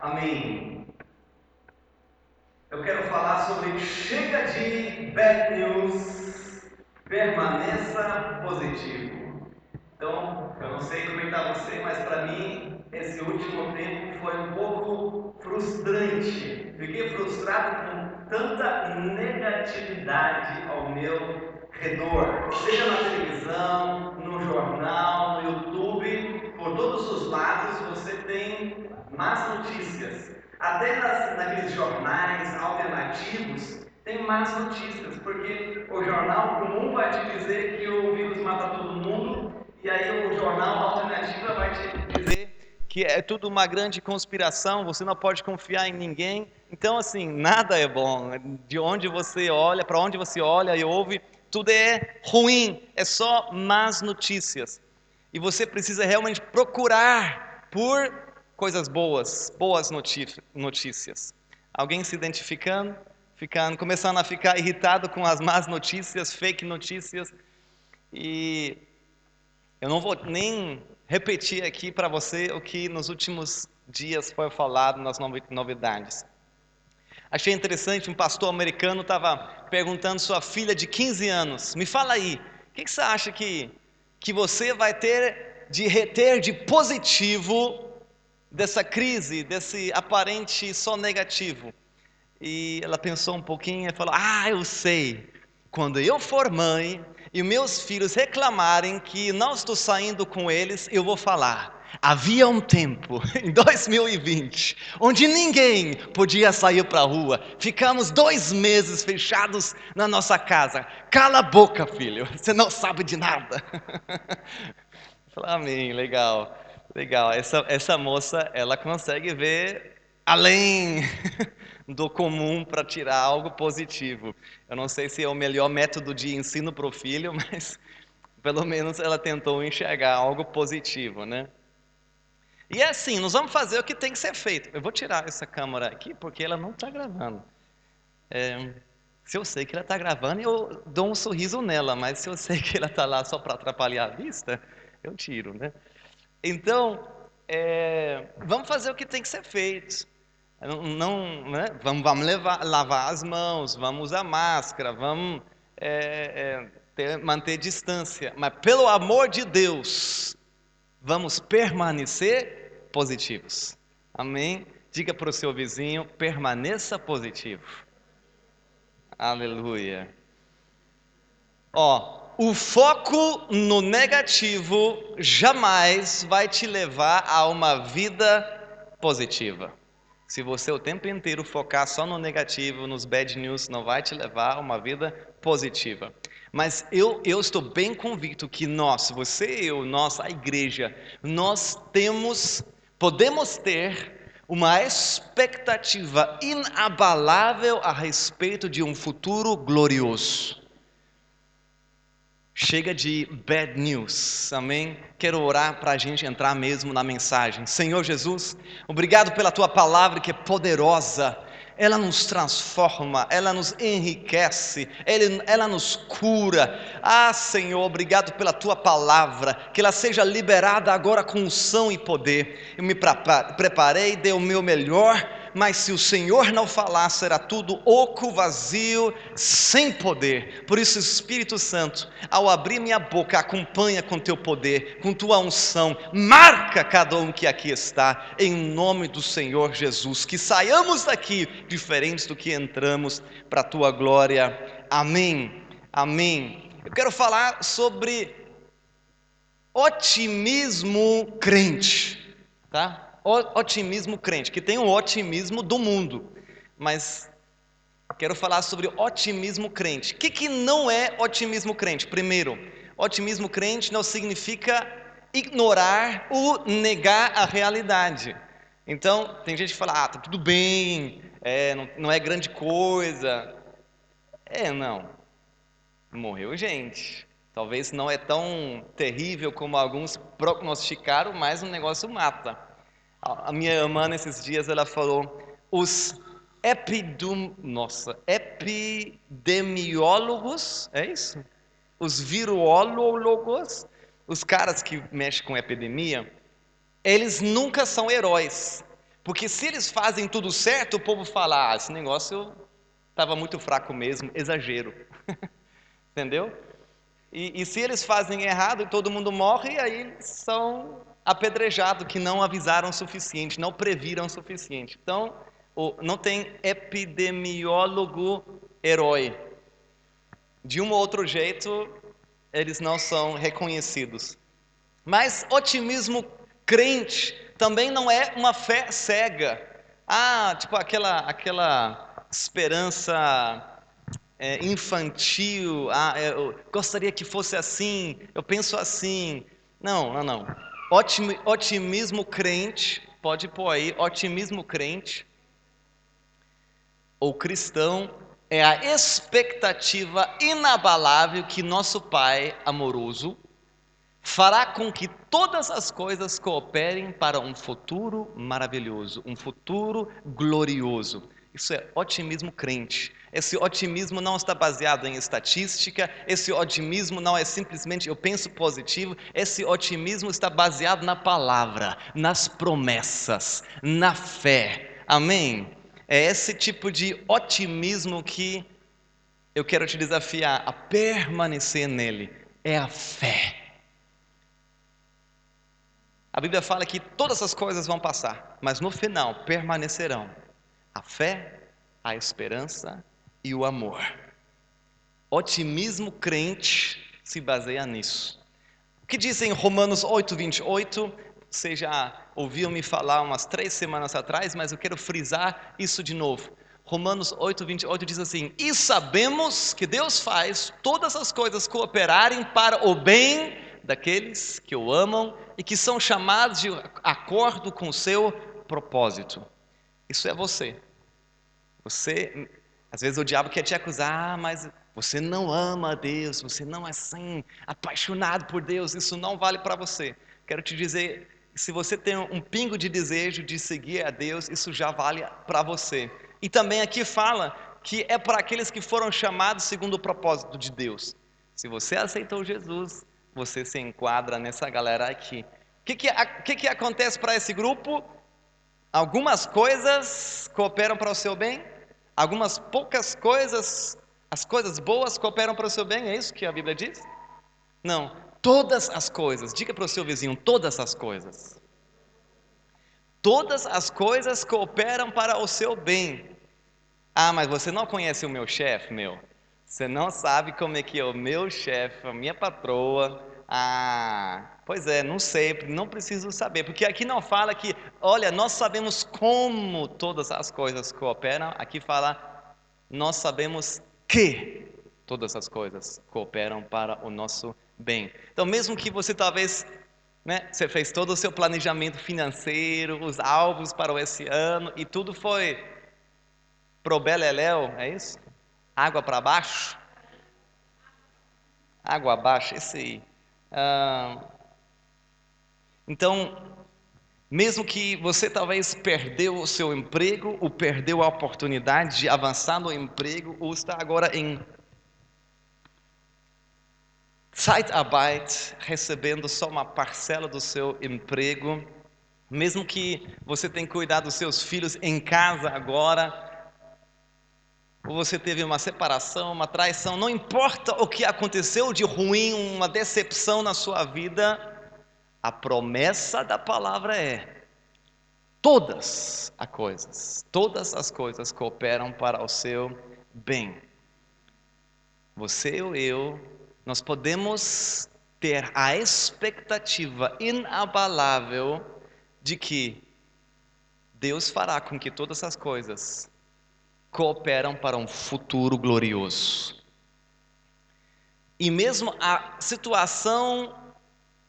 Amém. Eu quero falar sobre chega de bad news, permaneça positivo. Então, eu não sei como está você, mas para mim esse último tempo foi um pouco frustrante. Fiquei frustrado com tanta negatividade ao meu redor, seja na televisão, no jornal, no YouTube, por todos os lados você tem más notícias. Até nas, naqueles jornais alternativos tem más notícias, porque o jornal comum vai te dizer que o vírus mata todo mundo, e aí o jornal alternativo vai te dizer que é tudo uma grande conspiração, você não pode confiar em ninguém. Então, assim, nada é bom. De onde você olha, para onde você olha e ouve, tudo é ruim, é só más notícias. E você precisa realmente procurar por coisas boas, boas notícias. Alguém se identificando, ficando, começando a ficar irritado com as más notícias, fake notícias. E eu não vou nem repetir aqui para você o que nos últimos dias foi falado nas novidades. Achei interessante, um pastor americano estava perguntando sua filha de 15 anos: Me fala aí, o que, que, você acha que, que você vai ter de reter de positivo dessa crise, desse aparente só negativo? E ela pensou um pouquinho e falou: Ah, eu sei. Quando eu for mãe e meus filhos reclamarem que não estou saindo com eles, eu vou falar. Havia um tempo, em 2020, onde ninguém podia sair para a rua. Ficamos dois meses fechados na nossa casa. Cala a boca, filho, você não sabe de nada. Falei, amém, legal, legal. Essa, essa moça, ela consegue ver além do comum para tirar algo positivo. Eu não sei se é o melhor método de ensino para o filho, mas pelo menos ela tentou enxergar algo positivo, né? E é assim, nós vamos fazer o que tem que ser feito. Eu vou tirar essa câmera aqui porque ela não está gravando. É, se eu sei que ela está gravando, eu dou um sorriso nela, mas se eu sei que ela está lá só para atrapalhar a vista, eu tiro, né? Então, é, vamos fazer o que tem que ser feito. Não, não né? vamos, vamos levar, lavar as mãos, vamos usar máscara, vamos é, é, ter, manter distância. Mas pelo amor de Deus, vamos permanecer positivos. Amém? Diga para o seu vizinho: permaneça positivo. Aleluia. Ó, o foco no negativo jamais vai te levar a uma vida positiva. Se você o tempo inteiro focar só no negativo, nos bad news, não vai te levar a uma vida positiva. Mas eu, eu estou bem convicto que nós, você e eu, nós, a igreja, nós temos podemos ter uma expectativa inabalável a respeito de um futuro glorioso. Chega de bad news, amém? Quero orar para a gente entrar mesmo na mensagem. Senhor Jesus, obrigado pela tua palavra que é poderosa ela nos transforma, ela nos enriquece, ela, nos cura. Ah, Senhor, obrigado pela tua palavra, que ela seja liberada agora com unção e poder. Eu me preparei, dei o meu melhor mas se o Senhor não falar, será tudo oco, vazio, sem poder. Por isso, Espírito Santo, ao abrir minha boca, acompanha com teu poder, com tua unção, marca cada um que aqui está, em nome do Senhor Jesus. Que saiamos daqui diferentes do que entramos, para a tua glória. Amém. Amém. Eu quero falar sobre otimismo crente, tá? Otimismo crente, que tem o otimismo do mundo, mas quero falar sobre otimismo crente. O que, que não é otimismo crente? Primeiro, otimismo crente não significa ignorar ou negar a realidade. Então, tem gente que fala, ah, tá tudo bem, é, não, não é grande coisa. É, não. Morreu gente. Talvez não é tão terrível como alguns prognosticaram, mas o negócio mata. A minha irmã, nesses dias, ela falou: os epidum, nossa, epidemiólogos, é isso? Os virólogos, os caras que mexem com epidemia, eles nunca são heróis, Porque se eles fazem tudo certo, o povo fala: ah, esse negócio estava muito fraco mesmo, exagero. Entendeu? E, e, se eles fazem errado e todo mundo morre, aí são apedrejados que não avisaram o suficiente, não previram o suficiente. Então, não tem epidemiólogo herói. De um ou outro jeito, eles não são reconhecidos. Mas otimismo crente também não é uma fé cega. Ah, tipo aquela, aquela esperança é, infantil. Ah, eu gostaria que fosse assim, eu penso assim. Não, não, não. Otim, otimismo crente, pode pôr aí, otimismo crente ou cristão é a expectativa inabalável que nosso Pai amoroso fará com que todas as coisas cooperem para um futuro maravilhoso, um futuro glorioso. Isso é otimismo crente. Esse otimismo não está baseado em estatística, esse otimismo não é simplesmente eu penso positivo, esse otimismo está baseado na palavra, nas promessas, na fé. Amém? É esse tipo de otimismo que eu quero te desafiar a permanecer nele. É a fé. A Bíblia fala que todas as coisas vão passar, mas no final permanecerão a fé, a esperança e o amor. Otimismo crente se baseia nisso. O que diz em Romanos 8, 28? Você já ouviu me falar umas três semanas atrás, mas eu quero frisar isso de novo. Romanos 8, 28 diz assim: E sabemos que Deus faz todas as coisas cooperarem para o bem daqueles que o amam e que são chamados de acordo com o seu propósito. Isso é você. Você, às vezes o diabo quer te acusar, ah, mas você não ama a Deus, você não é assim, apaixonado por Deus, isso não vale para você. Quero te dizer se você tem um pingo de desejo de seguir a Deus, isso já vale para você. E também aqui fala que é para aqueles que foram chamados segundo o propósito de Deus. Se você aceitou Jesus, você se enquadra nessa galera aqui. O que, que, que, que acontece para esse grupo? Algumas coisas cooperam para o seu bem, algumas poucas coisas, as coisas boas cooperam para o seu bem, é isso que a Bíblia diz? Não, Todas as coisas, diga para o seu vizinho, todas as coisas. Todas as coisas cooperam para o seu bem. Ah, mas você não conhece o meu chefe, meu. Você não sabe como é que é o meu chefe, a minha patroa. Ah, pois é, não sei, não preciso saber, porque aqui não fala que, olha, nós sabemos como todas as coisas cooperam, aqui fala, nós sabemos que todas as coisas cooperam para o nosso bem. Então, mesmo que você talvez, né, você fez todo o seu planejamento financeiro, os alvos para esse ano e tudo foi pro beleléu, é isso? Água para baixo? Água abaixo, esse. Ah, então, mesmo que você talvez perdeu o seu emprego, ou perdeu a oportunidade de avançar no emprego, ou está agora em Zeitarbeit, recebendo só uma parcela do seu emprego, mesmo que você tenha cuidar dos seus filhos em casa agora, ou você teve uma separação, uma traição, não importa o que aconteceu de ruim, uma decepção na sua vida, a promessa da palavra é: todas as coisas, todas as coisas cooperam para o seu bem. Você ou eu nós podemos ter a expectativa inabalável de que Deus fará com que todas as coisas cooperam para um futuro glorioso. E mesmo a situação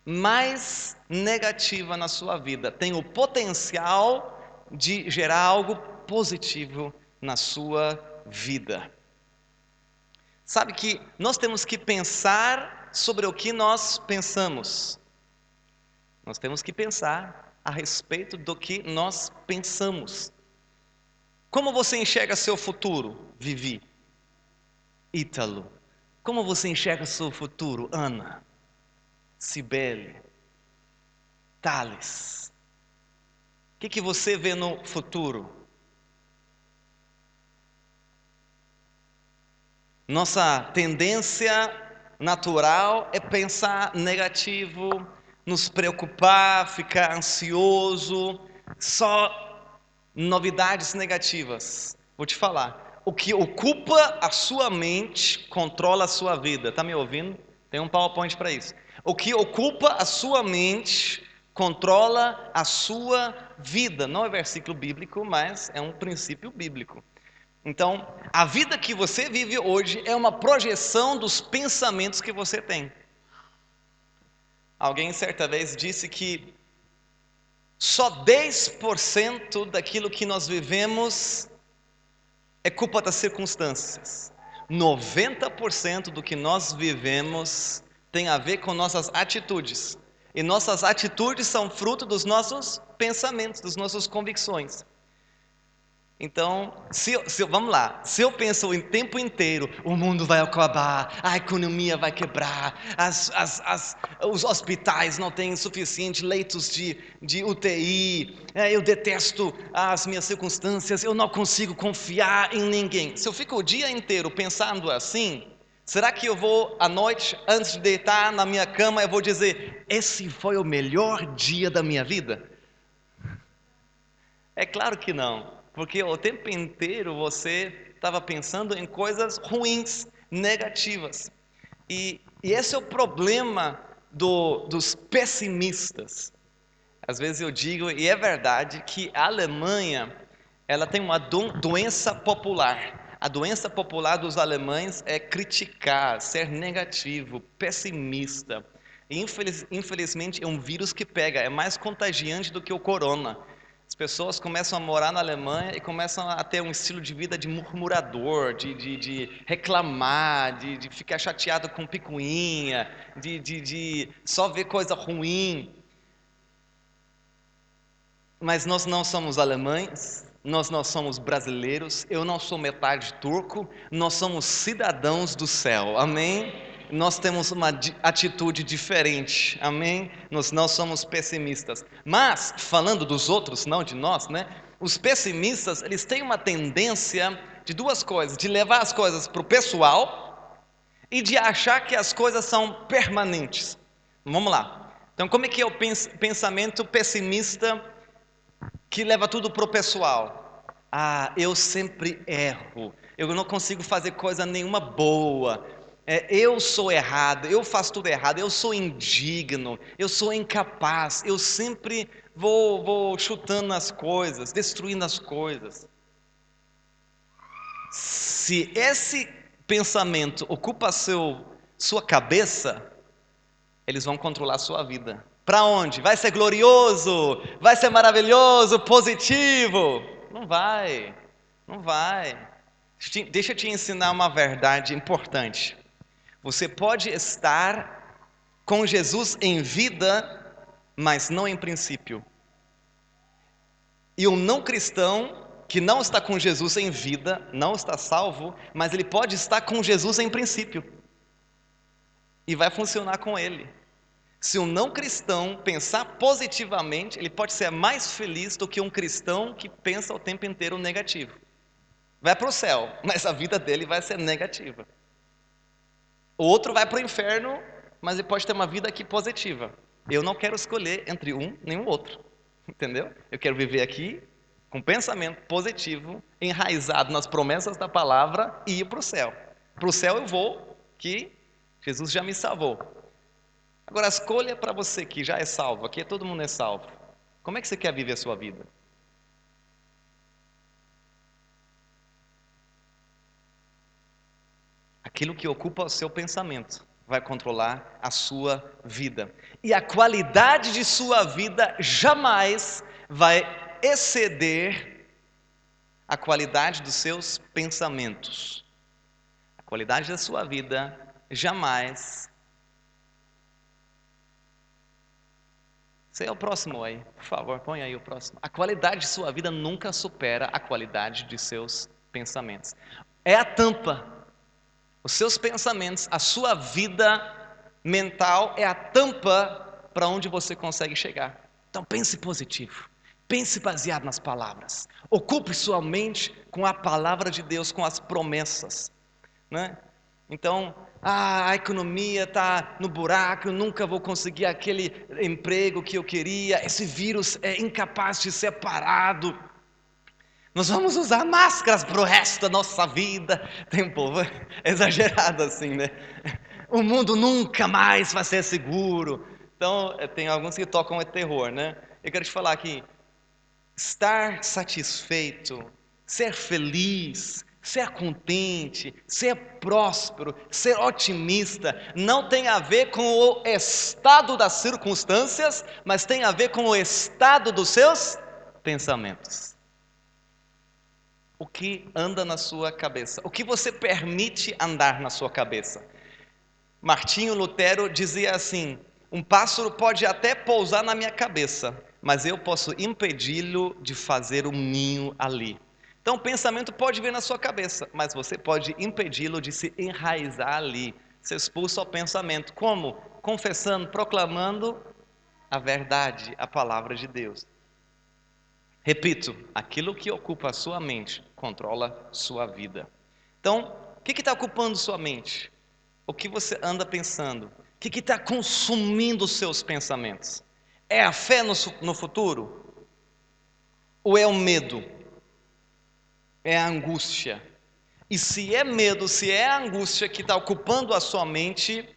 mais negativa na sua vida tem o potencial de gerar algo positivo na sua vida. Sabe que nós temos que pensar sobre o que nós pensamos. Nós temos que pensar a respeito do que nós pensamos. Como você enxerga seu futuro, Vivi? Ítalo. Como você enxerga seu futuro, Ana? Cibele? Thales? que, que você vê no futuro? Nossa tendência natural é pensar negativo, nos preocupar, ficar ansioso, só novidades negativas. Vou te falar. O que ocupa a sua mente controla a sua vida. Tá me ouvindo? Tem um PowerPoint para isso. O que ocupa a sua mente controla a sua vida. Não é versículo bíblico, mas é um princípio bíblico. Então, a vida que você vive hoje é uma projeção dos pensamentos que você tem. Alguém certa vez disse que só 10% daquilo que nós vivemos é culpa das circunstâncias. 90% do que nós vivemos tem a ver com nossas atitudes. E nossas atitudes são fruto dos nossos pensamentos, das nossas convicções. Então, se, se, vamos lá, se eu penso o tempo inteiro, o mundo vai acabar, a economia vai quebrar, as, as, as, os hospitais não têm suficiente leitos de, de UTI, é, eu detesto as minhas circunstâncias, eu não consigo confiar em ninguém. Se eu fico o dia inteiro pensando assim, será que eu vou à noite, antes de deitar na minha cama, eu vou dizer: esse foi o melhor dia da minha vida? É claro que não. Porque o tempo inteiro você estava pensando em coisas ruins, negativas. E, e esse é o problema do, dos pessimistas. Às vezes eu digo, e é verdade, que a Alemanha ela tem uma do, doença popular. A doença popular dos alemães é criticar, ser negativo, pessimista. Infeliz, infelizmente é um vírus que pega, é mais contagiante do que o corona. As pessoas começam a morar na Alemanha e começam a ter um estilo de vida de murmurador, de, de, de reclamar, de, de, ficar chateado com picuinha, de, de só ver coisa ruim. Mas nós não somos alemães, nós não somos brasileiros, eu não sou metade turco, nós somos cidadãos do céu, amém? Nós temos uma atitude diferente, amém? Nós não somos pessimistas. Mas, falando dos outros, não de nós, né? Os pessimistas, eles têm uma tendência de duas coisas: de levar as coisas para o pessoal e de achar que as coisas são permanentes. Vamos lá. Então, como é que é o pensamento pessimista que leva tudo para o pessoal? Ah, eu sempre erro. Eu não consigo fazer coisa nenhuma boa é, eu sou errado, eu faço tudo errado, eu sou indigno, eu sou incapaz, eu sempre vou, vou chutando as coisas, destruindo as coisas. Se esse pensamento ocupa seu, sua cabeça, eles vão controlar sua vida. Para onde? Vai ser glorioso? Vai ser maravilhoso? Positivo? Não vai, não vai. Deixa eu te ensinar uma verdade importante. Você pode estar com Jesus em vida, mas não em princípio. E um não cristão que não está com Jesus em vida, não está salvo, mas ele pode estar com Jesus em princípio. E vai funcionar com ele. Se um não cristão pensar positivamente, ele pode ser mais feliz do que um cristão que pensa o tempo inteiro negativo. Vai para o céu, mas a vida dele vai ser negativa. O outro vai para o inferno, mas ele pode ter uma vida aqui positiva. Eu não quero escolher entre um nem o outro. Entendeu? Eu quero viver aqui com pensamento positivo, enraizado nas promessas da palavra e ir para o céu. Para o céu eu vou, que Jesus já me salvou. Agora, a escolha para você que já é salvo, aqui todo mundo é salvo. Como é que você quer viver a sua vida? Aquilo que ocupa o seu pensamento vai controlar a sua vida. E a qualidade de sua vida jamais vai exceder a qualidade dos seus pensamentos. A qualidade da sua vida jamais. Você é o próximo aí, por favor, põe aí o próximo. A qualidade de sua vida nunca supera a qualidade de seus pensamentos. É a tampa os seus pensamentos, a sua vida mental é a tampa para onde você consegue chegar. Então pense positivo. Pense baseado nas palavras. Ocupe sua mente com a palavra de Deus, com as promessas. Né? Então, ah, a economia está no buraco, eu nunca vou conseguir aquele emprego que eu queria, esse vírus é incapaz de ser parado. Nós vamos usar máscaras para o resto da nossa vida. Tem um povo exagerado assim, né? O mundo nunca mais vai ser seguro. Então, eh, tem alguns que tocam é terror, né? Eu quero te falar que estar satisfeito, ser feliz, ser contente, ser próspero, ser otimista, não tem a ver com o estado das circunstâncias, mas tem a ver com o estado dos seus pensamentos. O que anda na sua cabeça? O que você permite andar na sua cabeça? Martinho Lutero dizia assim: um pássaro pode até pousar na minha cabeça, mas eu posso impedi-lo de fazer um ninho ali. Então, o pensamento pode vir na sua cabeça, mas você pode impedi-lo de se enraizar ali, ser expulso ao pensamento. Como? Confessando, proclamando a verdade, a palavra de Deus. Repito, aquilo que ocupa a sua mente controla sua vida. Então, o que está ocupando sua mente? O que você anda pensando? O que está consumindo os seus pensamentos? É a fé no, no futuro? Ou é o medo? É a angústia? E se é medo, se é a angústia que está ocupando a sua mente,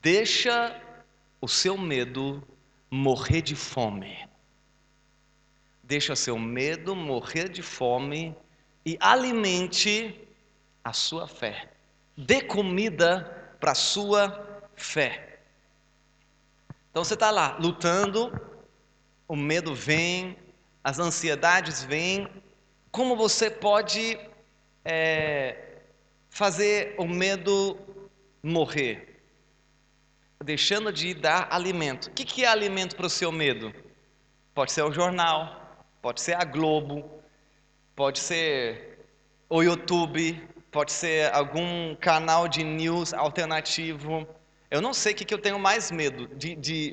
deixa o seu medo morrer de fome. Deixa seu medo morrer de fome e alimente a sua fé. Dê comida para a sua fé. Então você está lá lutando, o medo vem, as ansiedades vêm. Como você pode é, fazer o medo morrer? Deixando de dar alimento. O que, que é alimento para o seu medo? Pode ser o jornal, pode ser a Globo, pode ser o YouTube, pode ser algum canal de news alternativo. Eu não sei o que, que eu tenho mais medo, de, de,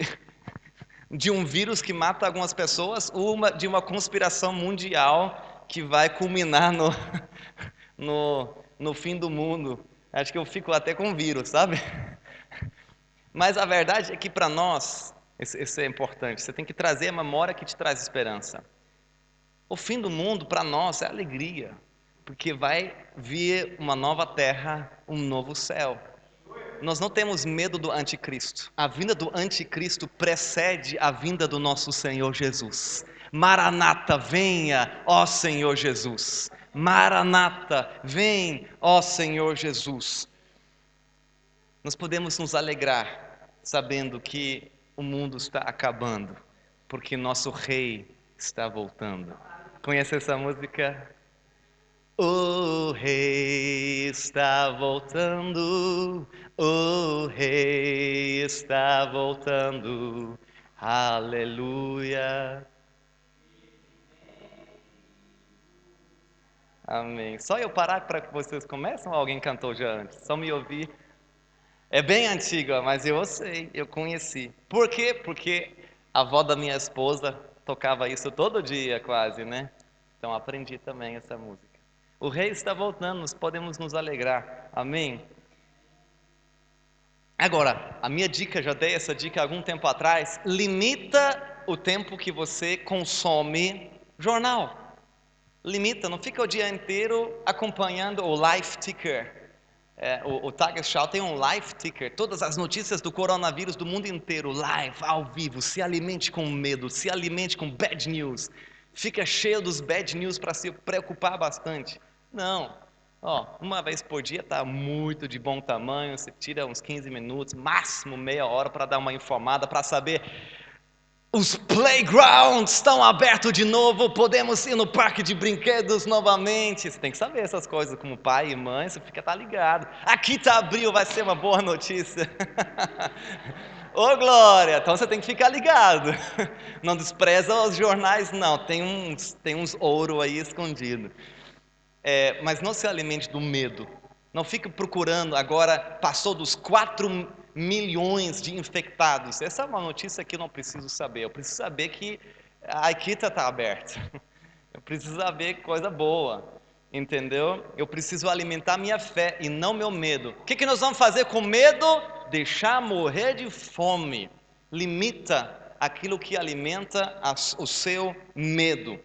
de um vírus que mata algumas pessoas ou uma, de uma conspiração mundial que vai culminar no, no, no fim do mundo. Acho que eu fico até com vírus, sabe? Mas a verdade é que para nós, isso é importante, você tem que trazer a memória que te traz esperança. O fim do mundo para nós é alegria porque vai vir uma nova terra, um novo céu. Nós não temos medo do anticristo. A vinda do anticristo precede a vinda do nosso Senhor Jesus. Maranata, venha, ó Senhor Jesus. Maranata, vem, ó Senhor Jesus. Nós podemos nos alegrar sabendo que o mundo está acabando, porque nosso rei está voltando. Conhece essa música? O rei está voltando, o rei está voltando, aleluia. Amém. Só eu parar para que vocês começam ou alguém cantou já antes? Só me ouvir. É bem antiga, mas eu sei, eu conheci. Por quê? Porque a avó da minha esposa tocava isso todo dia, quase, né? Então aprendi também essa música. O rei está voltando, nós podemos nos alegrar. Amém? Agora, a minha dica, já dei essa dica algum tempo atrás, limita o tempo que você consome jornal. Limita, não fica o dia inteiro acompanhando o life ticker. É, o, o Tagesschau tem um live ticker, todas as notícias do coronavírus do mundo inteiro, live, ao vivo. Se alimente com medo, se alimente com bad news. Fica cheio dos bad news para se preocupar bastante. Não. Ó, uma vez por dia está muito de bom tamanho, você tira uns 15 minutos, máximo meia hora para dar uma informada, para saber os playgrounds estão abertos de novo, podemos ir no parque de brinquedos novamente. Você tem que saber essas coisas como pai e mãe, você fica tá ligado. Aqui tá abril, vai ser uma boa notícia. Ô Glória, então você tem que ficar ligado. Não despreza os jornais, não. Tem uns, tem uns ouro aí escondido. É, mas não se alimente do medo. Não fique procurando agora, passou dos quatro milhões de infectados. Essa é uma notícia que eu não preciso saber. Eu preciso saber que a Aikita está aberta. Eu preciso saber coisa boa. Entendeu? Eu preciso alimentar minha fé e não meu medo. O que, que nós vamos fazer com medo? Deixar morrer de fome. Limita aquilo que alimenta o seu medo.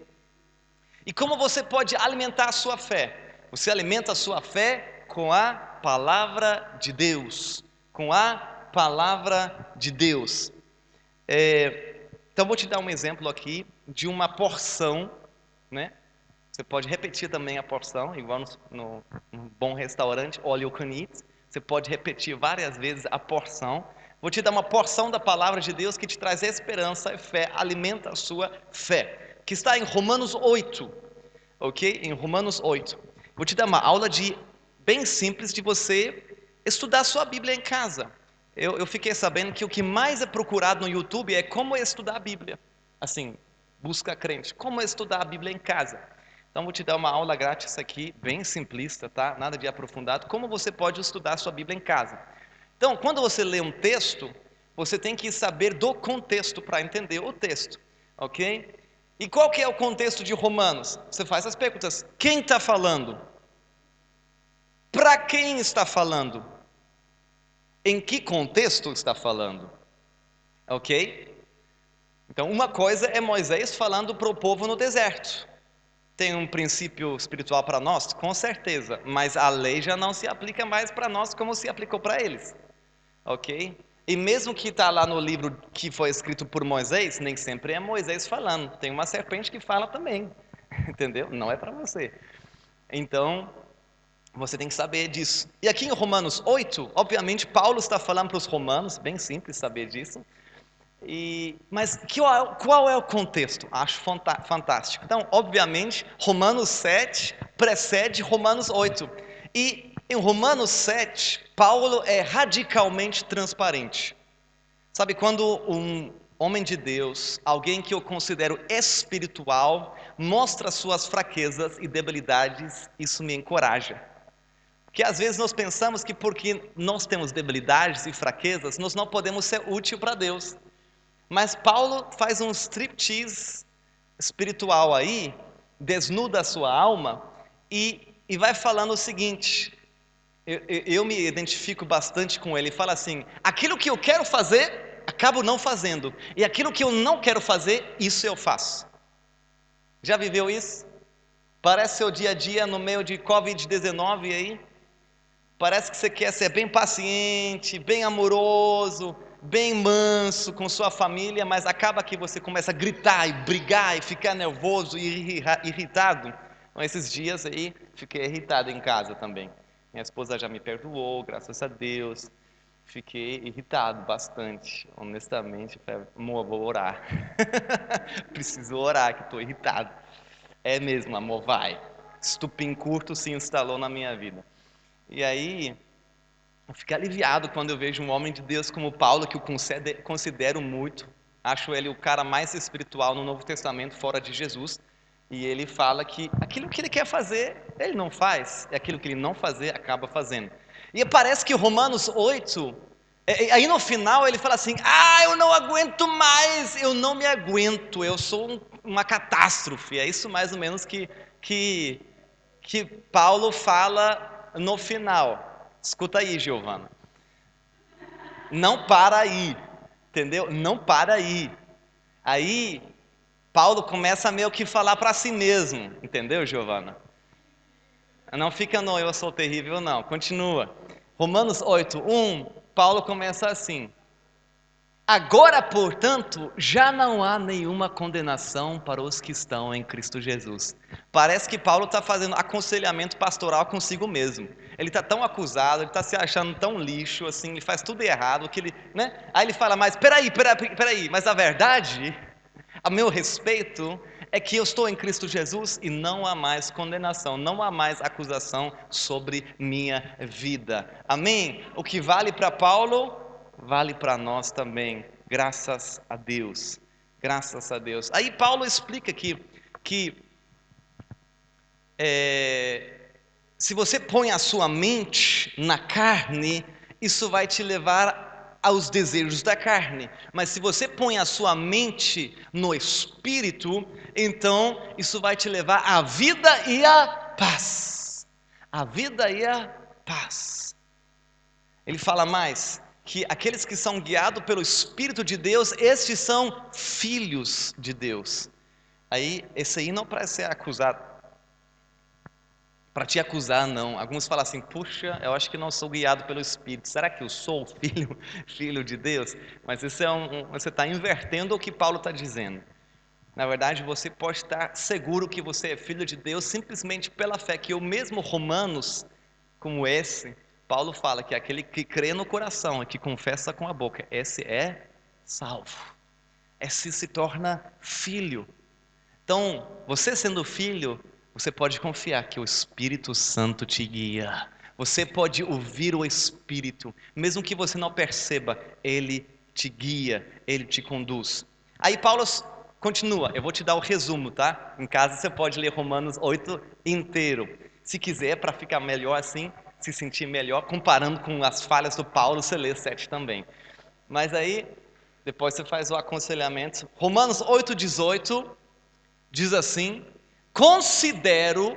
E como você pode alimentar a sua fé? Você alimenta a sua fé com a palavra de Deus. Com a palavra de Deus. É, então, vou te dar um exemplo aqui de uma porção, né? Você pode repetir também a porção, igual no, no, bom restaurante, all you. Você pode repetir várias vezes a porção. Vou te dar uma porção da palavra de Deus que te traz esperança e fé, alimenta a sua fé, que está em Romanos 8, ok? Em Romanos 8. Vou te dar uma aula de bem simples de você estudar sua Bíblia em casa. Eu, eu fiquei sabendo que o que mais é procurado no YouTube é como estudar a Bíblia. Assim, busca crente, como estudar a Bíblia em casa. Então vou te dar uma aula grátis aqui, bem simplista, tá? Nada de aprofundado. Como você pode estudar sua Bíblia em casa? Então, quando você lê um texto, você tem que saber do contexto para entender o texto, ok? E qual que é o contexto de Romanos? Você faz as perguntas: quem está falando? Para quem está falando? Em que contexto está falando? Ok? Então, uma coisa é Moisés falando para o povo no deserto. Tem um princípio espiritual para nós? Com certeza, mas a lei já não se aplica mais para nós como se aplicou para eles ok? E mesmo que está lá no livro que foi escrito por Moisés, nem sempre é Moisés falando. Tem uma serpente que fala também, entendeu? Não é para você. Então, você tem que saber disso. E aqui em Romanos 8, obviamente, Paulo está falando para os romanos, bem simples saber disso. E, mas qual, é o contexto? Acho fantástico. Então, obviamente, Romanos 7 precede Romanos 8. E em Romanos 7, Paulo é radicalmente transparente. Sabe, quando um homem de Deus, alguém que eu considero espiritual, mostra suas fraquezas e debilidades, isso me encoraja. Porque às vezes nós pensamos que porque nós temos debilidades e fraquezas, nós não podemos ser útil para Deus. Mas Paulo faz um striptease espiritual aí, desnuda a sua alma e, e vai falando o seguinte: eu, eu me identifico bastante com. Ele fala assim: aquilo que eu quero fazer, acabo não fazendo. E aquilo que eu não quero fazer, isso eu faço. Já viveu isso? Parece seu dia a dia no meio de Covid-19 aí? Parece que você quer ser bem paciente, bem amoroso, bem manso com sua família, mas acaba que você começa a gritar e brigar e ficar nervoso e irritado. Então, esses dias aí, fiquei irritado em casa também. Minha esposa já me perdoou, graças a Deus. Fiquei irritado bastante, honestamente. Amor, vou orar. Preciso orar, que estou irritado. É mesmo, amor, vai. Estupim curto se instalou na minha vida. E aí, eu fico aliviado quando eu vejo um homem de Deus como Paulo, que eu considero muito. Acho ele o cara mais espiritual no Novo Testamento, fora de Jesus. E ele fala que aquilo que ele quer fazer, ele não faz, e aquilo que ele não fazer, acaba fazendo. E parece que Romanos 8, é, é, aí no final ele fala assim: Ah, eu não aguento mais, eu não me aguento, eu sou uma catástrofe. É isso mais ou menos que, que, que Paulo fala no final. Escuta aí, Giovana. Não para aí, entendeu? Não para aí. Aí Paulo começa meio que falar para si mesmo, entendeu, Giovana? Não fica no eu sou terrível, não. Continua. Romanos 8, 1, Paulo começa assim: Agora, portanto, já não há nenhuma condenação para os que estão em Cristo Jesus. Parece que Paulo está fazendo aconselhamento pastoral consigo mesmo. Ele está tão acusado, ele está se achando tão lixo, assim, ele faz tudo errado, que ele, né? Aí ele fala, mas peraí, peraí, peraí, mas a verdade a meu respeito é que eu estou em Cristo Jesus e não há mais condenação, não há mais acusação sobre minha vida. Amém? O que vale para Paulo, vale para nós também, graças a Deus. Graças a Deus. Aí Paulo explica aqui que é, se você põe a sua mente na carne, isso vai te levar aos desejos da carne. Mas se você põe a sua mente no espírito, então isso vai te levar à vida e à paz. A vida e a paz. Ele fala mais que aqueles que são guiados pelo Espírito de Deus, estes são filhos de Deus. Aí, esse aí não parece ser acusado. Para te acusar, não. Alguns falam assim: puxa, eu acho que não sou guiado pelo Espírito. Será que eu sou filho, filho de Deus? Mas isso é um você está invertendo o que Paulo está dizendo. Na verdade, você pode estar seguro que você é filho de Deus simplesmente pela fé, que o mesmo Romanos, como esse, Paulo fala que aquele que crê no coração e que confessa com a boca, esse é salvo. Esse se torna filho. Então, você sendo filho, você pode confiar que o Espírito Santo te guia. Você pode ouvir o Espírito, mesmo que você não perceba, ele te guia, ele te conduz. Aí Paulo continua, eu vou te dar o resumo, tá? Em casa você pode ler Romanos 8 inteiro. Se quiser, para ficar melhor assim, se sentir melhor, comparando com as falhas do Paulo, você lê 7 também. Mas aí, depois você faz o aconselhamento. Romanos 8,18 diz assim: Considero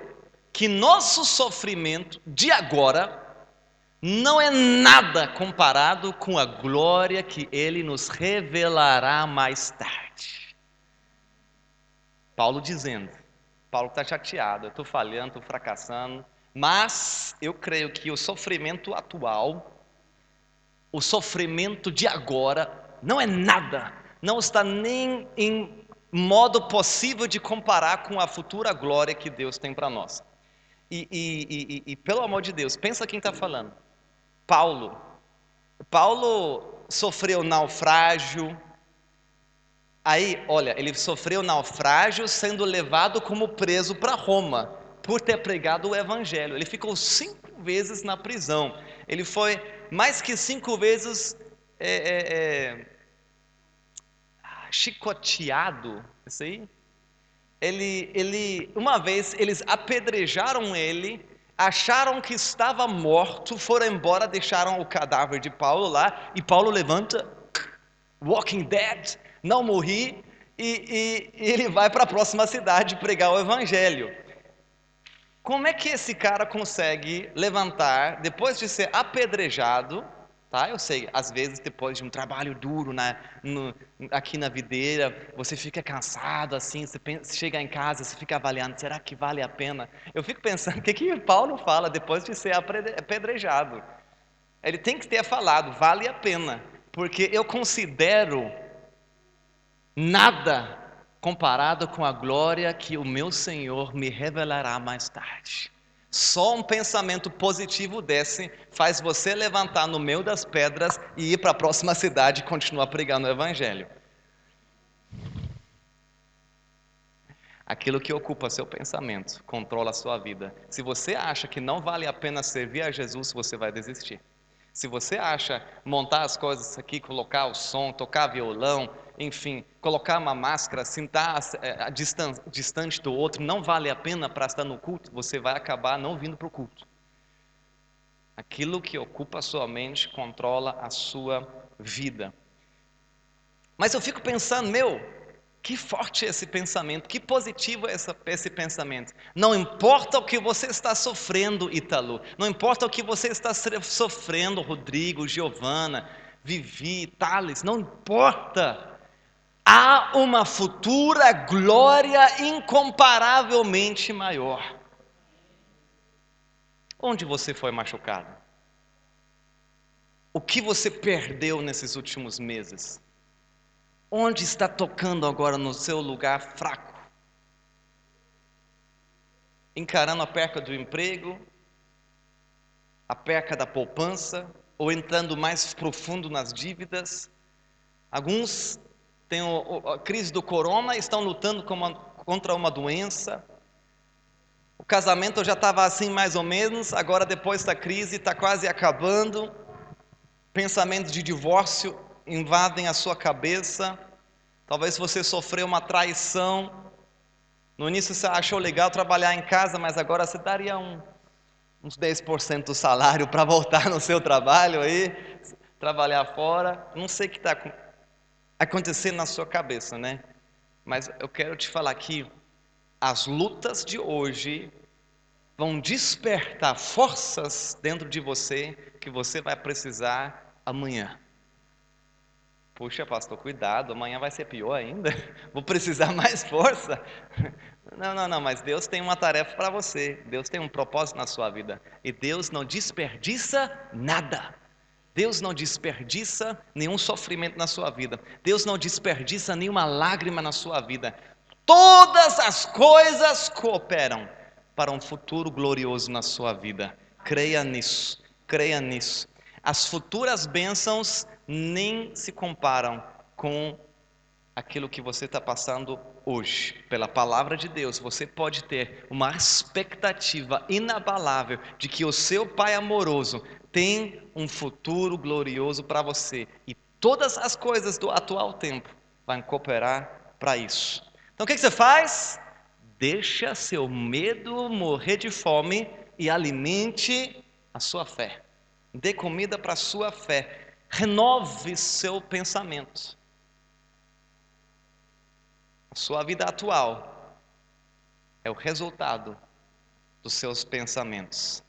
que nosso sofrimento de agora não é nada comparado com a glória que Ele nos revelará mais tarde. Paulo dizendo, Paulo está chateado, eu estou falhando, estou fracassando, mas eu creio que o sofrimento atual, o sofrimento de agora, não é nada, não está nem em modo possível de comparar com a futura glória que Deus tem para nós. E, e, e, e, pelo amor de Deus, pensa quem está falando. Paulo. Paulo sofreu naufrágio. Aí, olha, ele sofreu naufrágio sendo levado como preso para Roma por ter pregado o evangelho. Ele ficou cinco vezes na prisão. Ele foi mais que cinco vezes é, é, é, chicoteado. Isso aí? Ele, ele, uma vez eles apedrejaram ele, acharam que estava morto, foram embora, deixaram o cadáver de Paulo lá, e Paulo levanta, Walking Dead, não morri, e, e, e ele vai para a próxima cidade pregar o evangelho. Como é que esse cara consegue levantar, depois de ser apedrejado, tá? Eu sei, às vezes depois de um trabalho duro na, no, aqui na videira, você fica cansado, assim, você pensa, chega em casa, você fica avaliando, será que vale a pena? Eu fico pensando, o que, que Paulo fala depois de ser apedrejado? Ele tem que ter falado, vale a pena, porque eu considero nada comparado com a glória que o meu Senhor me revelará mais tarde. Só um pensamento positivo desse faz você levantar no meio das pedras e ir para a próxima cidade e continuar pregando o Evangelho. Aquilo que ocupa seu pensamento controla a sua vida. Se você acha que não vale a pena servir a Jesus, você vai desistir. Se você acha montar as coisas aqui, colocar o som, tocar violão, enfim, colocar uma máscara, sentar é, distante do outro, não vale a pena para estar no culto, você vai acabar não vindo para o culto. Aquilo que ocupa a sua mente controla a sua vida. Mas eu fico pensando, meu, que forte é esse pensamento, que positivo é esse pensamento. Não importa o que você está sofrendo, Ítalo, não importa o que você está sofrendo, Rodrigo, Giovana, Vivi, Thales, não importa há uma futura glória incomparavelmente maior. Onde você foi machucado? O que você perdeu nesses últimos meses? Onde está tocando agora no seu lugar fraco? Encarando a perca do emprego, a perca da poupança, ou entrando mais profundo nas dívidas? Alguns tem a crise do corona, estão lutando contra uma doença. O casamento já estava assim mais ou menos, agora depois da crise está quase acabando. Pensamentos de divórcio invadem a sua cabeça. Talvez você sofreu uma traição. No início você achou legal trabalhar em casa, mas agora você daria um, uns 10% do salário para voltar no seu trabalho aí. trabalhar fora. Não sei o que está acontecendo na sua cabeça, né? Mas eu quero te falar que as lutas de hoje vão despertar forças dentro de você que você vai precisar amanhã. Puxa, pastor, cuidado, amanhã vai ser pior ainda. Vou precisar mais força. Não, não, não, mas Deus tem uma tarefa para você. Deus tem um propósito na sua vida. E Deus não desperdiça nada. Deus não desperdiça nenhum sofrimento na sua vida. Deus não desperdiça nenhuma lágrima na sua vida. Todas as coisas cooperam para um futuro glorioso na sua vida. Creia nisso, creia nisso. As futuras bênçãos nem se comparam com aquilo que você está passando hoje. Pela palavra de Deus, você pode ter uma expectativa inabalável de que o seu Pai amoroso tem um futuro glorioso para você. E todas as coisas do atual tempo vão cooperar para isso. Então o que, que você faz? Deixa seu medo morrer de fome e alimente a sua fé. Dê comida para a sua fé. Renove seu pensamento. A sua vida atual é o resultado dos seus pensamentos.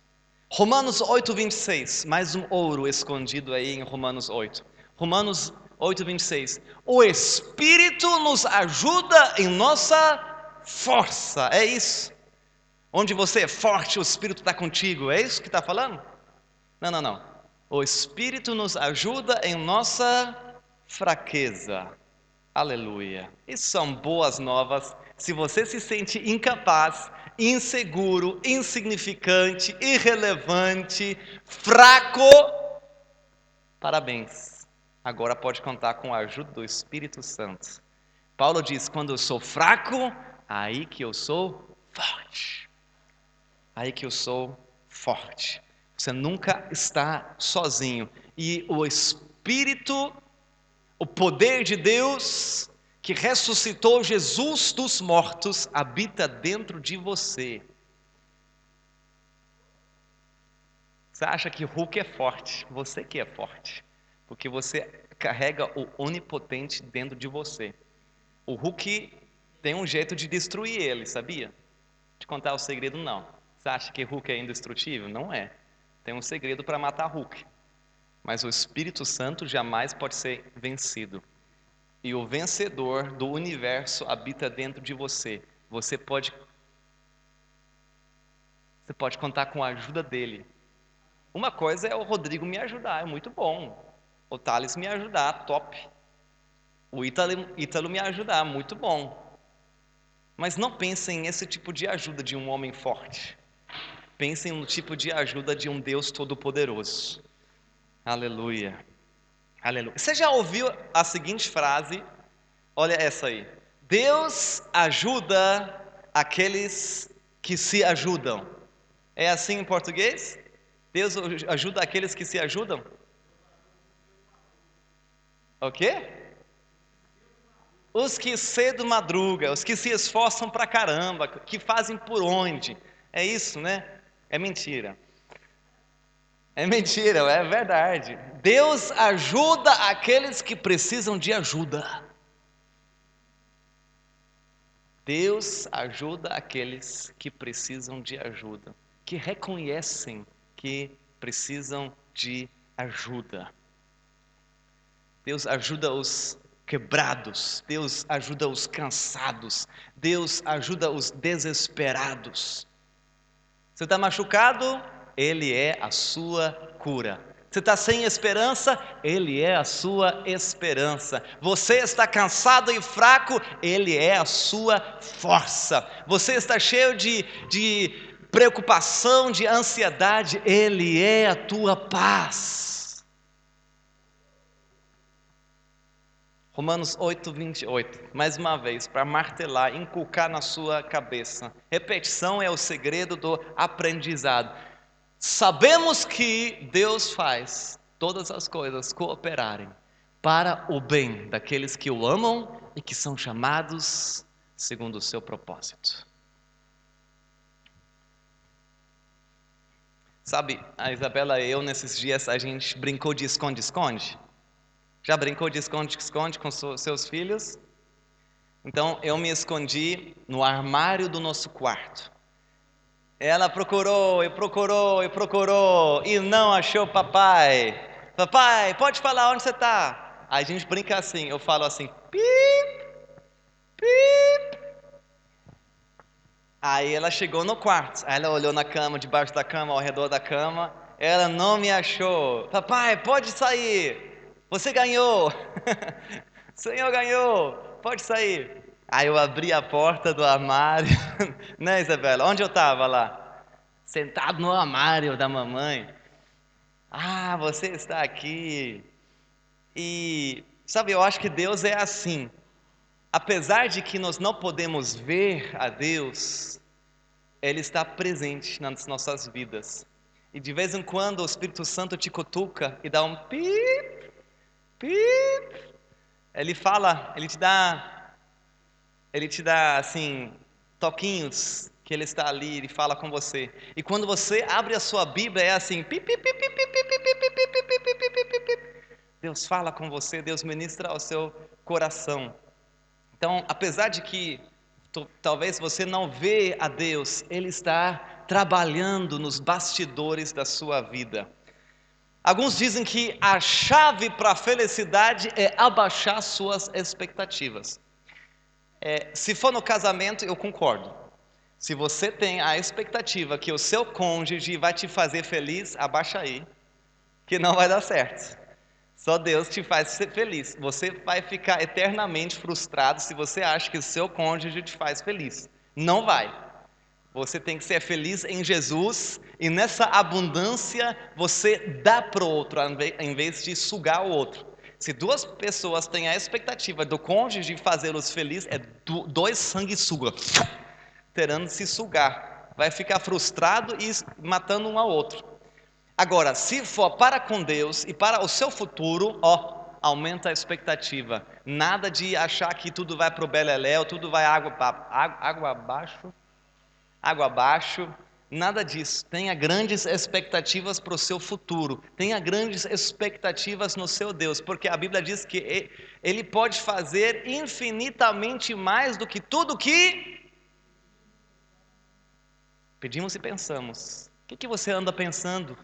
Romanos 8, 26, mais um ouro escondido aí em Romanos 8. Romanos 8, 26. O Espírito nos ajuda em nossa força, é isso. Onde você é forte, o Espírito está contigo, é isso que está falando? Não, não, não. O Espírito nos ajuda em nossa fraqueza. Aleluia. Isso são boas novas. Se você se sente incapaz, inseguro, insignificante, irrelevante, fraco, parabéns. Agora pode contar com a ajuda do Espírito Santo. Paulo diz: quando eu sou fraco, aí que eu sou forte. Aí que eu sou forte. Você nunca está sozinho. E o Espírito, o poder de Deus, que ressuscitou Jesus dos mortos, habita dentro de você. Você acha que Hulk é forte? Você que é forte. Porque você carrega o onipotente dentro de você. O Hulk tem um jeito de destruir ele, sabia? Te contar o segredo, não. Você acha que Hulk é indestrutível? Não é. Tem um segredo para matar Hulk. Mas o Espírito Santo jamais pode ser vencido. E o vencedor do universo habita dentro de você. Você pode Você pode contar com a ajuda dele. Uma coisa é o Rodrigo me ajudar, é muito bom. O Thales me ajudar, top. O Ítalo, Ítalo me ajudar, muito bom. Mas não pensem nesse tipo de ajuda de um homem forte. Pensem no tipo de ajuda de um Deus todo-poderoso. Aleluia. Aleluia. Você já ouviu a seguinte frase? Olha essa aí. Deus ajuda aqueles que se ajudam. É assim em português? Deus ajuda aqueles que se ajudam? O quê? Os que cedo madruga, os que se esforçam pra caramba, que fazem por onde. É isso, né? É mentira. É mentira, é verdade. Deus ajuda aqueles que precisam de ajuda. Deus ajuda aqueles que precisam de ajuda, que reconhecem que precisam de ajuda. Deus ajuda os quebrados, Deus ajuda os cansados, Deus ajuda os desesperados. Você está machucado? Ele é a sua cura. Você está sem esperança? Ele é a sua esperança. Você está cansado e fraco? Ele é a sua força. Você está cheio de, de preocupação, de ansiedade? Ele é a tua paz. Romanos 8, 28, mais uma vez, para martelar, inculcar na sua cabeça. Repetição é o segredo do aprendizado. Sabemos que Deus faz todas as coisas cooperarem para o bem daqueles que o amam e que são chamados segundo o seu propósito. Sabe, a Isabela e eu, nesses dias, a gente brincou de esconde-esconde. Já brincou de esconde-esconde com seus filhos? Então, eu me escondi no armário do nosso quarto. Ela procurou e procurou e procurou e não achou papai. Papai, pode falar onde você está? A gente brinca assim, eu falo assim, pip, pip. Aí ela chegou no quarto, aí ela olhou na cama, debaixo da cama, ao redor da cama, ela não me achou. Papai, pode sair, você ganhou, senhor ganhou, pode sair. Aí eu abri a porta do armário, né Isabela? Onde eu estava lá? Sentado no armário da mamãe. Ah, você está aqui. E, sabe, eu acho que Deus é assim. Apesar de que nós não podemos ver a Deus, Ele está presente nas nossas vidas. E de vez em quando o Espírito Santo te cutuca e dá um pip, pip. Ele fala, ele te dá, ele te dá, assim, toquinhos que ele está ali, e fala com você. E quando você abre a sua Bíblia, é assim: Deus fala com você, Deus ministra ao seu coração. Então, apesar de que talvez você não vê a Deus, Ele está trabalhando nos bastidores da sua vida. Alguns dizem que a chave para a felicidade é abaixar suas expectativas. É, se for no casamento, eu concordo. Se você tem a expectativa que o seu cônjuge vai te fazer feliz, abaixa aí, que não vai dar certo. Só Deus te faz ser feliz. Você vai ficar eternamente frustrado se você acha que o seu cônjuge te faz feliz. Não vai. Você tem que ser feliz em Jesus e nessa abundância você dá para o outro em vez de sugar o outro. Se duas pessoas têm a expectativa do cônjuge fazê-los felizes, é do- dois sanguessuga terando se sugar. Vai ficar frustrado e matando um ao outro. Agora, se for para com Deus e para o seu futuro, ó, aumenta a expectativa. Nada de achar que tudo vai para o beleléu, tudo vai água, água, água abaixo, água abaixo. Nada disso. Tenha grandes expectativas para o seu futuro. Tenha grandes expectativas no seu Deus, porque a Bíblia diz que Ele pode fazer infinitamente mais do que tudo que pedimos e pensamos. O que, que você anda pensando?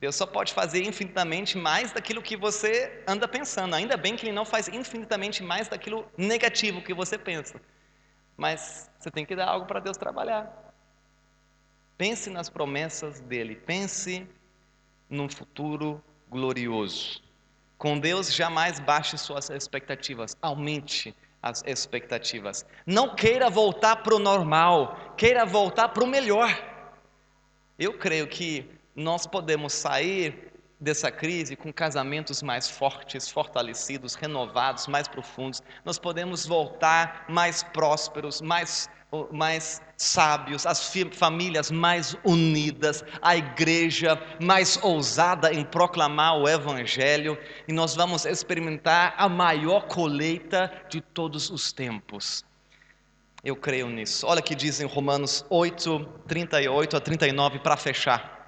Deus só pode fazer infinitamente mais daquilo que você anda pensando. Ainda bem que Ele não faz infinitamente mais daquilo negativo que você pensa. Mas você tem que dar algo para Deus trabalhar. Pense nas promessas dele. Pense num futuro glorioso. Com Deus, jamais baixe suas expectativas. Aumente as expectativas. Não queira voltar para o normal. Queira voltar para o melhor. Eu creio que nós podemos sair dessa crise com casamentos mais fortes, fortalecidos, renovados, mais profundos. Nós podemos voltar mais prósperos, mais, mais sábios, as famílias mais unidas, a igreja mais ousada em proclamar o Evangelho, e nós vamos experimentar a maior colheita de todos os tempos. Eu creio nisso. Olha o que diz em Romanos 8, 38 a 39 para fechar.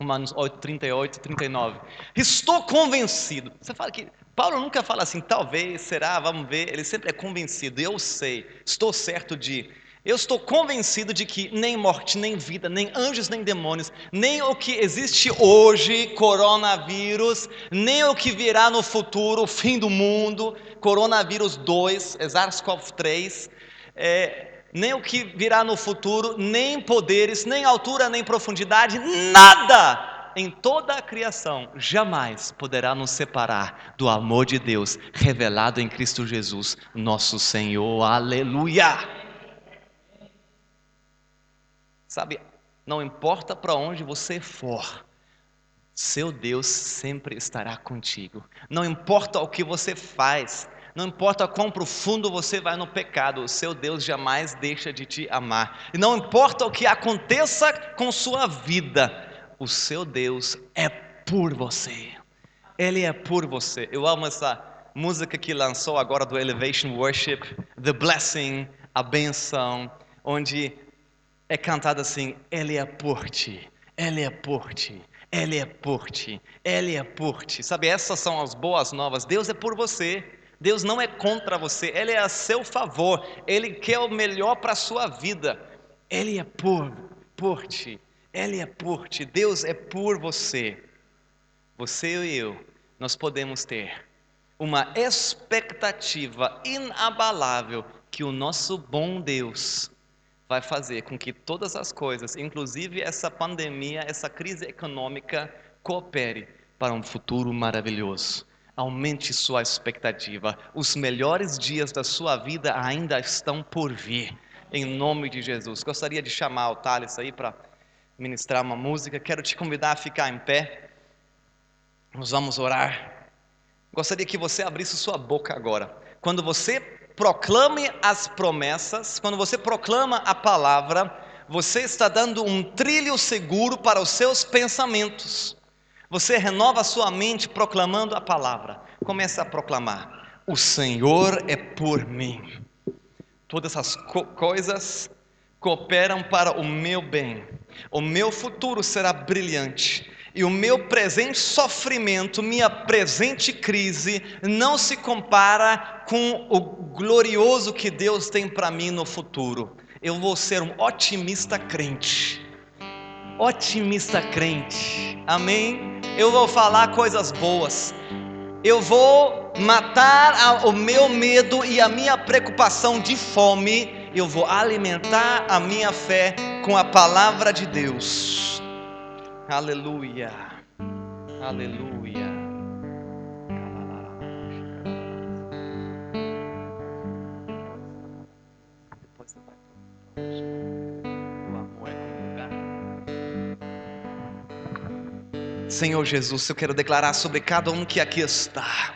Romanos 8, 38 e 39. Estou convencido. Você fala que. Paulo nunca fala assim, talvez, será, vamos ver. Ele sempre é convencido. Eu sei, estou certo de. Eu estou convencido de que nem morte, nem vida, nem anjos, nem demônios, nem o que existe hoje, coronavírus, nem o que virá no futuro, fim do mundo, coronavírus 2, SARS-CoV-3, é, nem o que virá no futuro, nem poderes, nem altura, nem profundidade, nada em toda a criação jamais poderá nos separar do amor de Deus revelado em Cristo Jesus, nosso Senhor. Aleluia! Sabe, não importa para onde você for, seu Deus sempre estará contigo. Não importa o que você faz, não importa quão profundo você vai no pecado, o seu Deus jamais deixa de te amar. E não importa o que aconteça com sua vida, o seu Deus é por você. Ele é por você. Eu amo essa música que lançou agora do Elevation Worship, The Blessing, a benção, onde é cantado assim: Ele é por ti, Ele é por ti, Ele é por ti, Ele é por ti. Sabe, essas são as boas novas. Deus é por você. Deus não é contra você, Ele é a seu favor, Ele quer o melhor para a sua vida, Ele é por, por ti, Ele é por ti, Deus é por você. Você e eu, nós podemos ter uma expectativa inabalável que o nosso bom Deus vai fazer com que todas as coisas, inclusive essa pandemia, essa crise econômica, coopere para um futuro maravilhoso. Aumente sua expectativa. Os melhores dias da sua vida ainda estão por vir. Em nome de Jesus. Gostaria de chamar o Thales aí para ministrar uma música. Quero te convidar a ficar em pé. Nós vamos orar. Gostaria que você abrisse sua boca agora. Quando você proclame as promessas, quando você proclama a palavra, você está dando um trilho seguro para os seus pensamentos. Você renova sua mente proclamando a palavra. Começa a proclamar: O Senhor é por mim. Todas as co coisas cooperam para o meu bem. O meu futuro será brilhante. E o meu presente sofrimento, minha presente crise, não se compara com o glorioso que Deus tem para mim no futuro. Eu vou ser um otimista crente. Otimista crente. Amém? eu vou falar coisas boas, eu vou matar o meu medo e a minha preocupação de fome, eu vou alimentar a minha fé com a palavra de Deus. Aleluia, aleluia. Senhor Jesus, eu quero declarar sobre cada um que aqui está,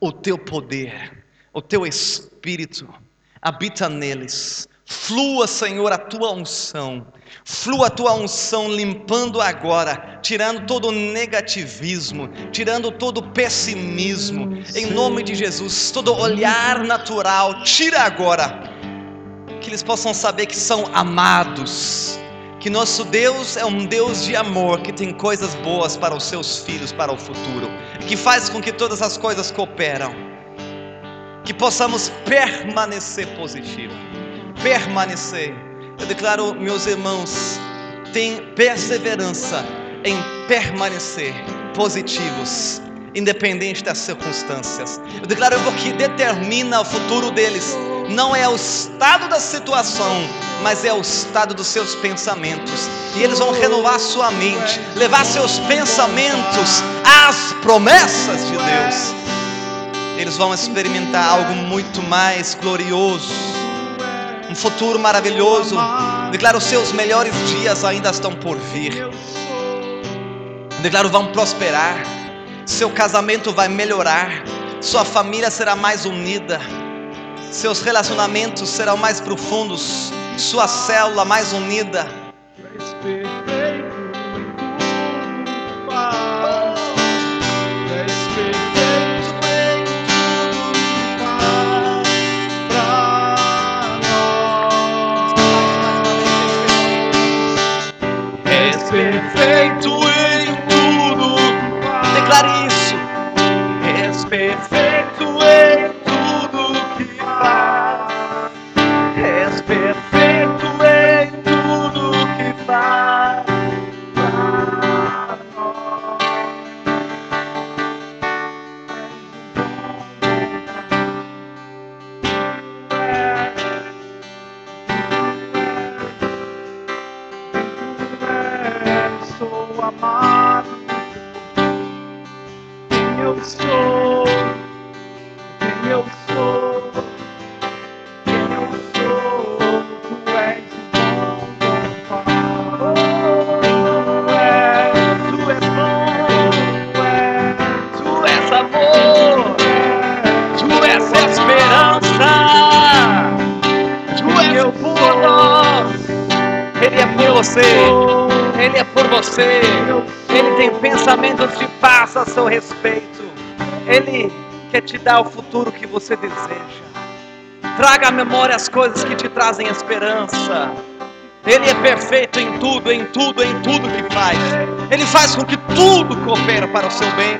o teu poder, o teu espírito habita neles. Flua, Senhor, a tua unção. Flua a tua unção limpando agora, tirando todo o negativismo, tirando todo o pessimismo. Em nome de Jesus, todo olhar natural, tira agora. Que eles possam saber que são amados que nosso Deus é um Deus de amor, que tem coisas boas para os seus filhos para o futuro, que faz com que todas as coisas cooperam, que possamos permanecer positivo, permanecer. Eu declaro, meus irmãos, tem perseverança em permanecer positivos, independente das circunstâncias. Eu declaro que determina o futuro deles não é o estado da situação, mas é o estado dos seus pensamentos. E eles vão renovar sua mente, levar seus pensamentos às promessas de Deus. Eles vão experimentar algo muito mais glorioso, um futuro maravilhoso. Declaro, seus melhores dias ainda estão por vir. Declaro, vão prosperar. Seu casamento vai melhorar. Sua família será mais unida seus relacionamentos serão mais profundos, sua célula mais unida. perfeito você. Ele tem pensamentos de paz a seu respeito. Ele quer te dar o futuro que você deseja. Traga à memória as coisas que te trazem esperança. Ele é perfeito em tudo, em tudo, em tudo que faz. Ele faz com que tudo coopere para o seu bem.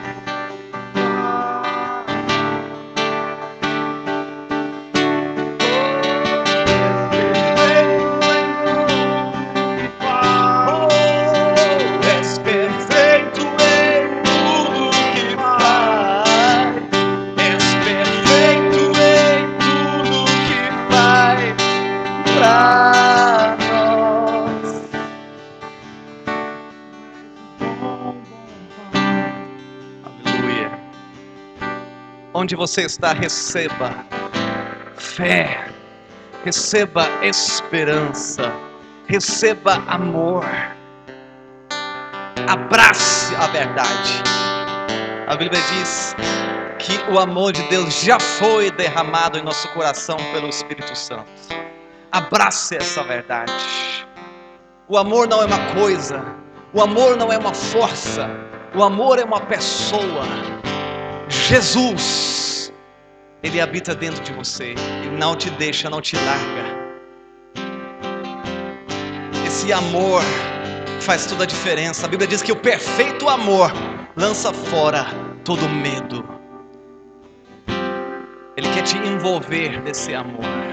Onde você está, receba fé, receba esperança, receba amor. Abrace a verdade. A Bíblia diz que o amor de Deus já foi derramado em nosso coração pelo Espírito Santo. Abrace essa verdade. O amor não é uma coisa, o amor não é uma força, o amor é uma pessoa. Jesus, Ele habita dentro de você, Ele não te deixa, não te larga. Esse amor faz toda a diferença. A Bíblia diz que o perfeito amor lança fora todo medo. Ele quer te envolver nesse amor.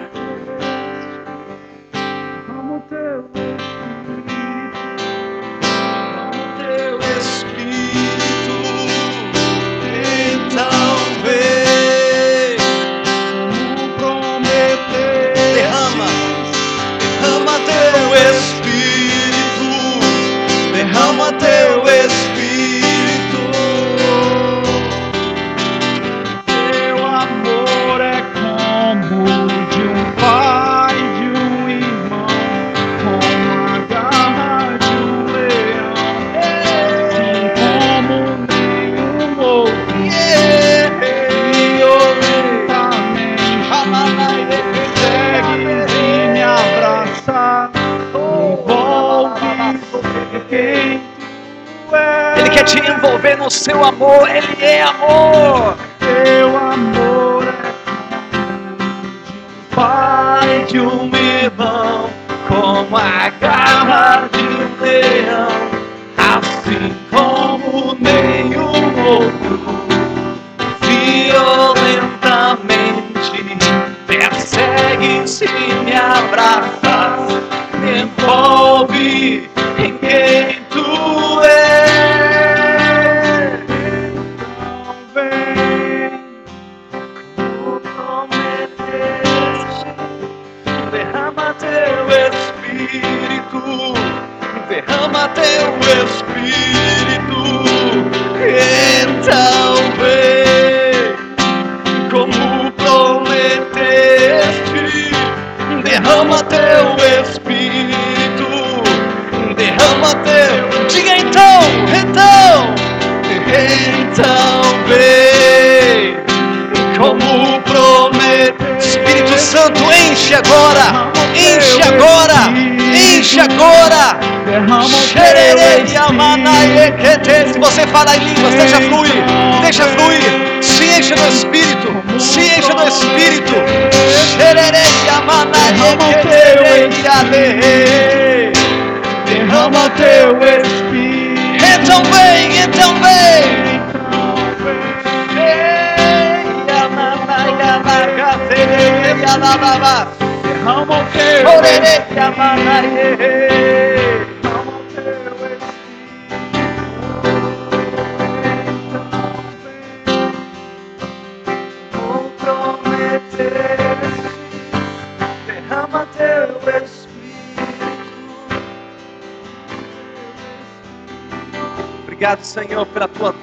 Gracias.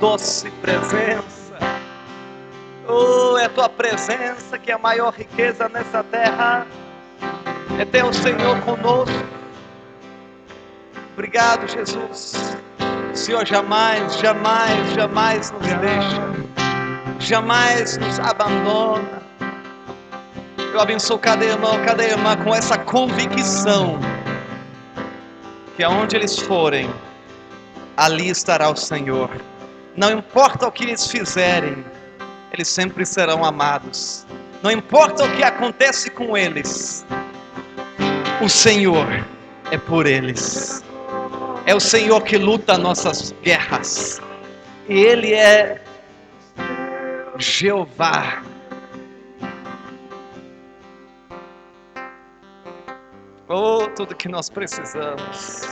Doce presença. Oh, é tua presença que é a maior riqueza nessa terra. É ter o Senhor conosco. Obrigado, Jesus. O Senhor jamais, jamais, jamais nos deixa jamais nos abandona. Eu abençoo cada irmão, cada irmã com essa convicção que aonde eles forem, ali estará o Senhor. Não importa o que eles fizerem, eles sempre serão amados. Não importa o que acontece com eles, o Senhor é por eles. É o Senhor que luta nossas guerras. E Ele é Jeová. Oh, tudo que nós precisamos.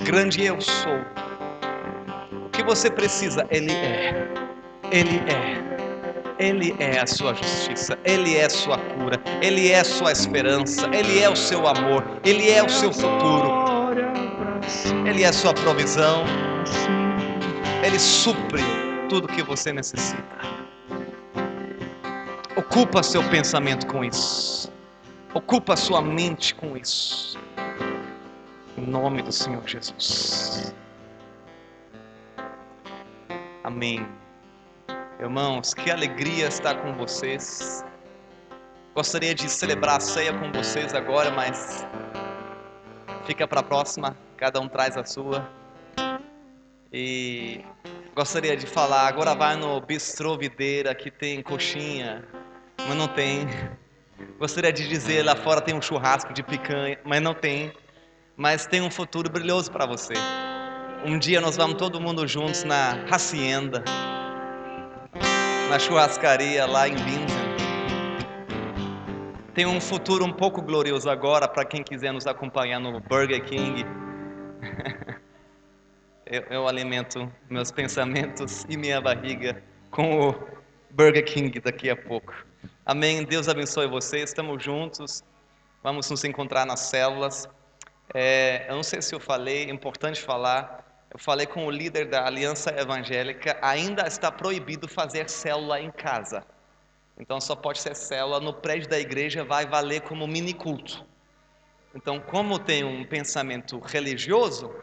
Grande eu sou. Que você precisa, Ele é. Ele é. Ele é a sua justiça, Ele é a sua cura, Ele é a sua esperança, Ele é o seu amor, Ele é o seu futuro, Ele é a sua provisão, Ele supre tudo que você necessita. Ocupa seu pensamento com isso, ocupa sua mente com isso, em nome do Senhor Jesus. Amém. Irmãos, que alegria estar com vocês. Gostaria de celebrar a ceia com vocês agora, mas fica para a próxima, cada um traz a sua. E gostaria de falar, agora vai no Bistrô Videira que tem coxinha, mas não tem. Gostaria de dizer, lá fora tem um churrasco de picanha, mas não tem. Mas tem um futuro brilhoso para você. Um dia nós vamos todo mundo juntos na Hacienda na churrascaria lá em Binzen. Tem um futuro um pouco glorioso agora para quem quiser nos acompanhar no Burger King. eu, eu alimento meus pensamentos e minha barriga com o Burger King daqui a pouco. Amém. Deus abençoe vocês. Estamos juntos. Vamos nos encontrar nas células. É, eu não sei se eu falei, é importante falar. Eu falei com o líder da Aliança Evangélica, ainda está proibido fazer célula em casa. Então só pode ser célula no prédio da igreja, vai valer como mini culto. Então, como tem um pensamento religioso,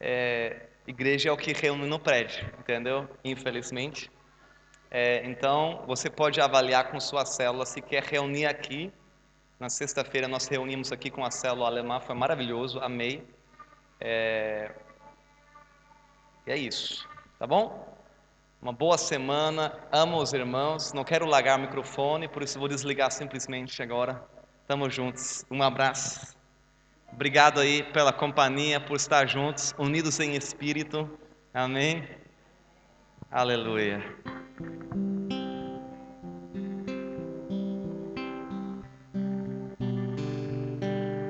é, igreja é o que reúne no prédio, entendeu? Infelizmente. É, então, você pode avaliar com sua célula se quer reunir aqui. Na sexta-feira nós reunimos aqui com a célula alemã, foi maravilhoso, amei. É, e é isso, tá bom? Uma boa semana, amo os irmãos, não quero largar o microfone, por isso vou desligar simplesmente agora. Tamo juntos, um abraço. Obrigado aí pela companhia, por estar juntos, unidos em espírito. Amém? Aleluia.